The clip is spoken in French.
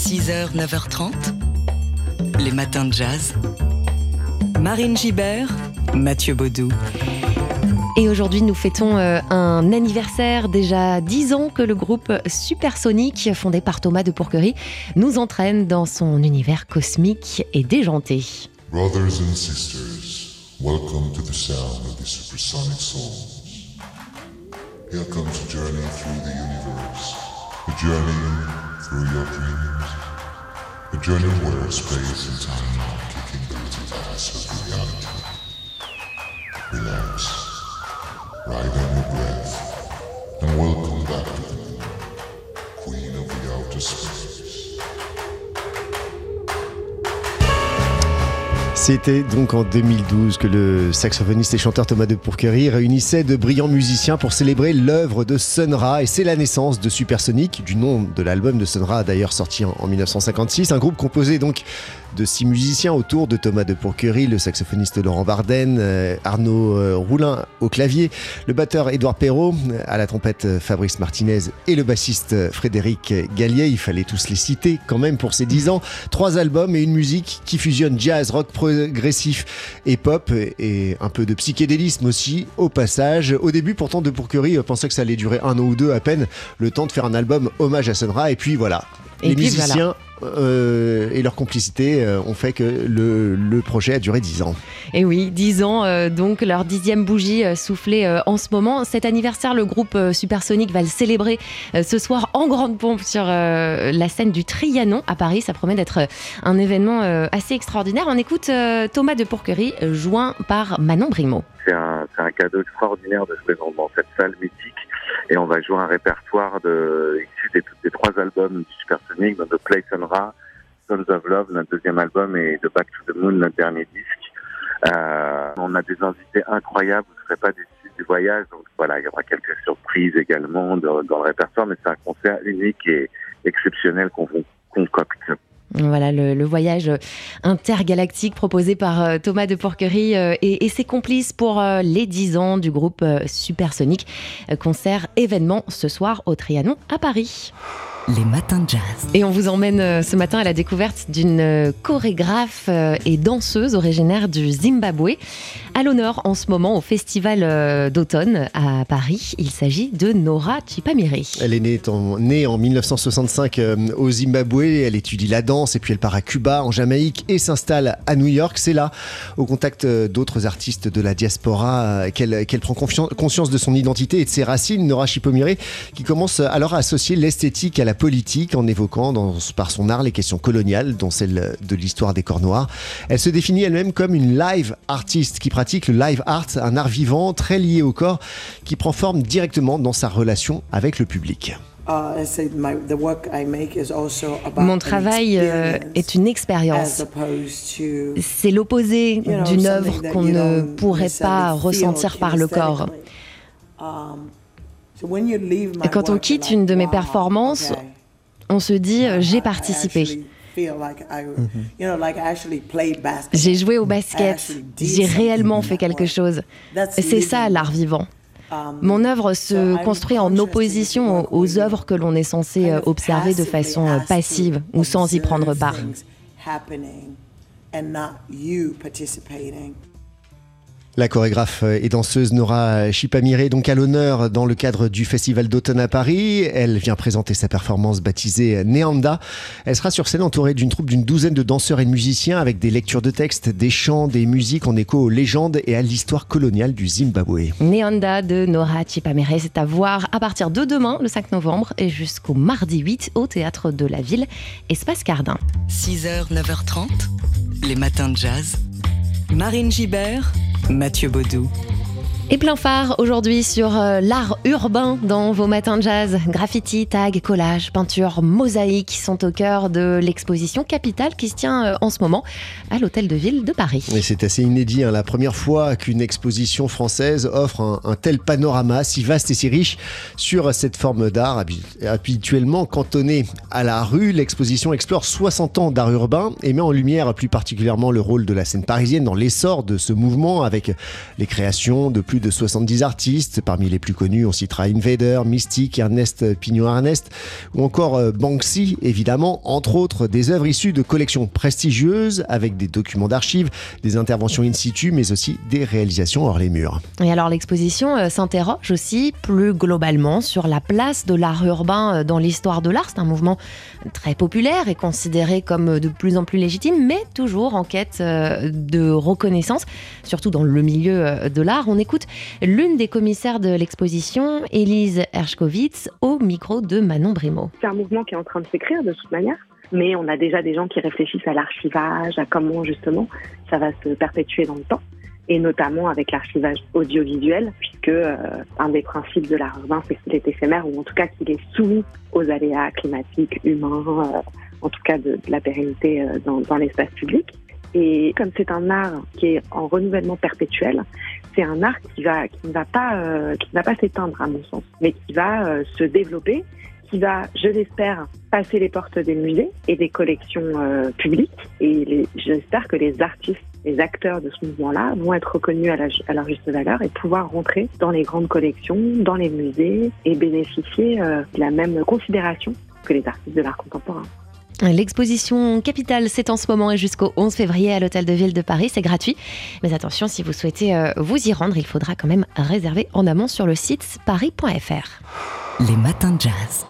6h, 9h30, les matins de jazz. Marine Gibert, Mathieu Baudou. Et aujourd'hui, nous fêtons euh, un anniversaire, déjà 10 ans que le groupe Supersonic, fondé par Thomas de Pourquerie, nous entraîne dans son univers cosmique et déjanté. Brothers and sisters, welcome to the sound of the supersonic souls. Here comes a journey through the universe, a journey through your dreams, a journey where space and time are kicking the little ass of reality. Relax, ride on your breath, and welcome back to the C'était donc en 2012 que le saxophoniste et chanteur Thomas de Pourquerie réunissait de brillants musiciens pour célébrer l'œuvre de Sun Ra et c'est la naissance de Supersonic, du nom de l'album de Sun Ra d'ailleurs sorti en, en 1956, un groupe composé donc de six musiciens autour de Thomas de Pourquerie, le saxophoniste Laurent Varden, euh, Arnaud euh, Roulin au clavier, le batteur Édouard Perrault, à la trompette euh, Fabrice Martinez et le bassiste euh, Frédéric Gallier. Il fallait tous les citer quand même pour ces dix ans. Trois albums et une musique qui fusionne jazz, rock progressif et pop et un peu de psychédélisme aussi au passage. Au début pourtant de Pourquerie euh, pensait que ça allait durer un an ou deux à peine, le temps de faire un album hommage à Sun Ra et puis voilà. Et les puis musiciens euh, et leur complicité euh, ont fait que le, le projet a duré 10 ans. Et oui, 10 ans, euh, donc leur dixième bougie euh, soufflée euh, en ce moment. Cet anniversaire, le groupe euh, Supersonic va le célébrer euh, ce soir en grande pompe sur euh, la scène du Trianon à Paris. Ça promet d'être un événement euh, assez extraordinaire. On écoute euh, Thomas de Pourquerie, joint par Manon Brimo. c'est un, cadeau extraordinaire de jouer dans, dans cette salle mythique. Et on va jouer un répertoire de, issu des, des trois albums du Supersonic, de Play Sun Ra, Sons of Love, notre deuxième album, et de Back to the Moon, notre dernier disque. Euh, on a des invités incroyables, vous ne serez pas déçus du voyage. Donc voilà, il y aura quelques surprises également dans, le répertoire, mais c'est un concert unique et exceptionnel qu'on concocte. Voilà le, voyage intergalactique proposé par euh, Thomas de Porquerie euh, et, et ses complices pour euh, les 10 ans du groupe euh, Supersonic. Euh, concert événement ce soir au Trianon à Paris. Les matins de jazz. Et on vous emmène euh, ce matin à la découverte d'une euh, chorégraphe euh, et danseuse originaire du Zimbabwe. À l'honneur en ce moment au Festival d'automne à Paris, il s'agit de Nora Chipamiri. Elle est née en, née en 1965 euh, au Zimbabwe, elle étudie la danse et puis elle part à Cuba, en Jamaïque et s'installe à New York. C'est là, au contact d'autres artistes de la diaspora, qu'elle prend conscience de son identité et de ses racines. Nora Chipomire qui commence alors à associer l'esthétique à la politique en évoquant dans- par son art les questions coloniales, dont celle de l'histoire des corps noirs. Elle se définit elle-même comme une live artiste qui pratique le live art, un art vivant très lié au corps qui prend forme directement dans sa relation avec le public. I said my, the work I make is also about Mon an travail euh, experience est une as expérience. opposed to C'est l'opposé d'une œuvre that qu'on ne pourrait pas ressentir par le corps. Et quand on quitte une de mes performances, On se dit, euh, j'ai participé. basketball. J'ai joué au basket, j'ai réellement fait quelque chose. C'est ça l'art vivant. Um, Mon œuvre se construit en opposition aux, œuvres que l'on est censé euh, observer de façon euh, passive ou sans y prendre part. La chorégraphe et danseuse Nora Chipamire, donc à l'honneur dans le cadre du Festival d'automne à Paris. Elle vient présenter sa performance baptisée Neanda. Elle sera sur scène entourée d'une troupe d'une douzaine de danseurs et de musiciens avec des lectures de textes, des chants, des musiques en écho aux légendes et à l'histoire coloniale du Zimbabwe. Néanda de Nora Chipamere, c'est à voir à partir de demain, le 5 novembre, et jusqu'au mardi 8 au Théâtre de la Ville, Espace Cardin. 6h, 9h30, les matins de jazz. Marine Gibert, Mathieu Baudou. Et plein phare aujourd'hui sur euh, l'art urbain dans vos matins de jazz. Graffiti, tag, collage, peinture, mosaïque sont au cœur de l'exposition Capitale qui se tient euh, en ce moment à l'Hôtel de Ville de Paris. C'est assez inédit, hein, la première fois qu'une exposition française offre un, un tel panorama si vaste et si riche sur cette forme d'art habi- habituellement cantonnée à la rue. L'exposition explore 60 ans d'art urbain et met en lumière plus particulièrement le rôle de la scène parisienne dans l'essor de ce mouvement avec les créations de plus plus de 70 artistes. Parmi les plus connus, on citera Invader, Mystique, Ernest Pignon-Ernest ou encore euh, Banksy, évidemment, entre autres des œuvres issues de collections prestigieuses avec des documents d'archives, des interventions in situ, mais aussi des réalisations hors les murs. Et alors l'exposition euh, s'interroge aussi plus globalement sur la place de l'art urbain euh, dans l'histoire de l'art. C'est un mouvement très populaire et considéré comme de plus en plus légitime, mais toujours en quête de reconnaissance, surtout dans le milieu de l'art. On écoute l'une des commissaires de l'exposition, Élise Hershkovitz, au micro de Manon Brimaud. C'est un mouvement qui est en train de s'écrire de toute manière, mais on a déjà des gens qui réfléchissent à l'archivage, à comment justement ça va se perpétuer dans le temps et notamment avec l'archivage audiovisuel, puisque euh, un des principes de l'art urbain, c'est qu'il est éphémère, ou en tout cas qu'il est soumis aux aléas climatiques, humains, euh, en tout cas de, la pérennité euh, dans l'espace public. Et comme c'est un art qui est en renouvellement perpétuel, c'est un art qui va qui ne va pas euh, qui ne va pas s'éteindre à mon sens, mais qui va euh, se développer, qui va, je l'espère, passer les portes des musées et des collections euh, publiques. Et j'espère que les artistes, les acteurs de ce mouvement-là vont être reconnus à, leur juste valeur et pouvoir rentrer dans les grandes collections, dans les musées et bénéficier de la même considération que les artistes de l'art contemporain. L'exposition Capitale, c'est en ce moment et jusqu'au 11 février à l'Hôtel de Ville de Paris. C'est gratuit. Mais attention, si vous souhaitez euh, vous y rendre, il faudra quand même réserver en amont sur le site paris.fr. Les matins de jazz.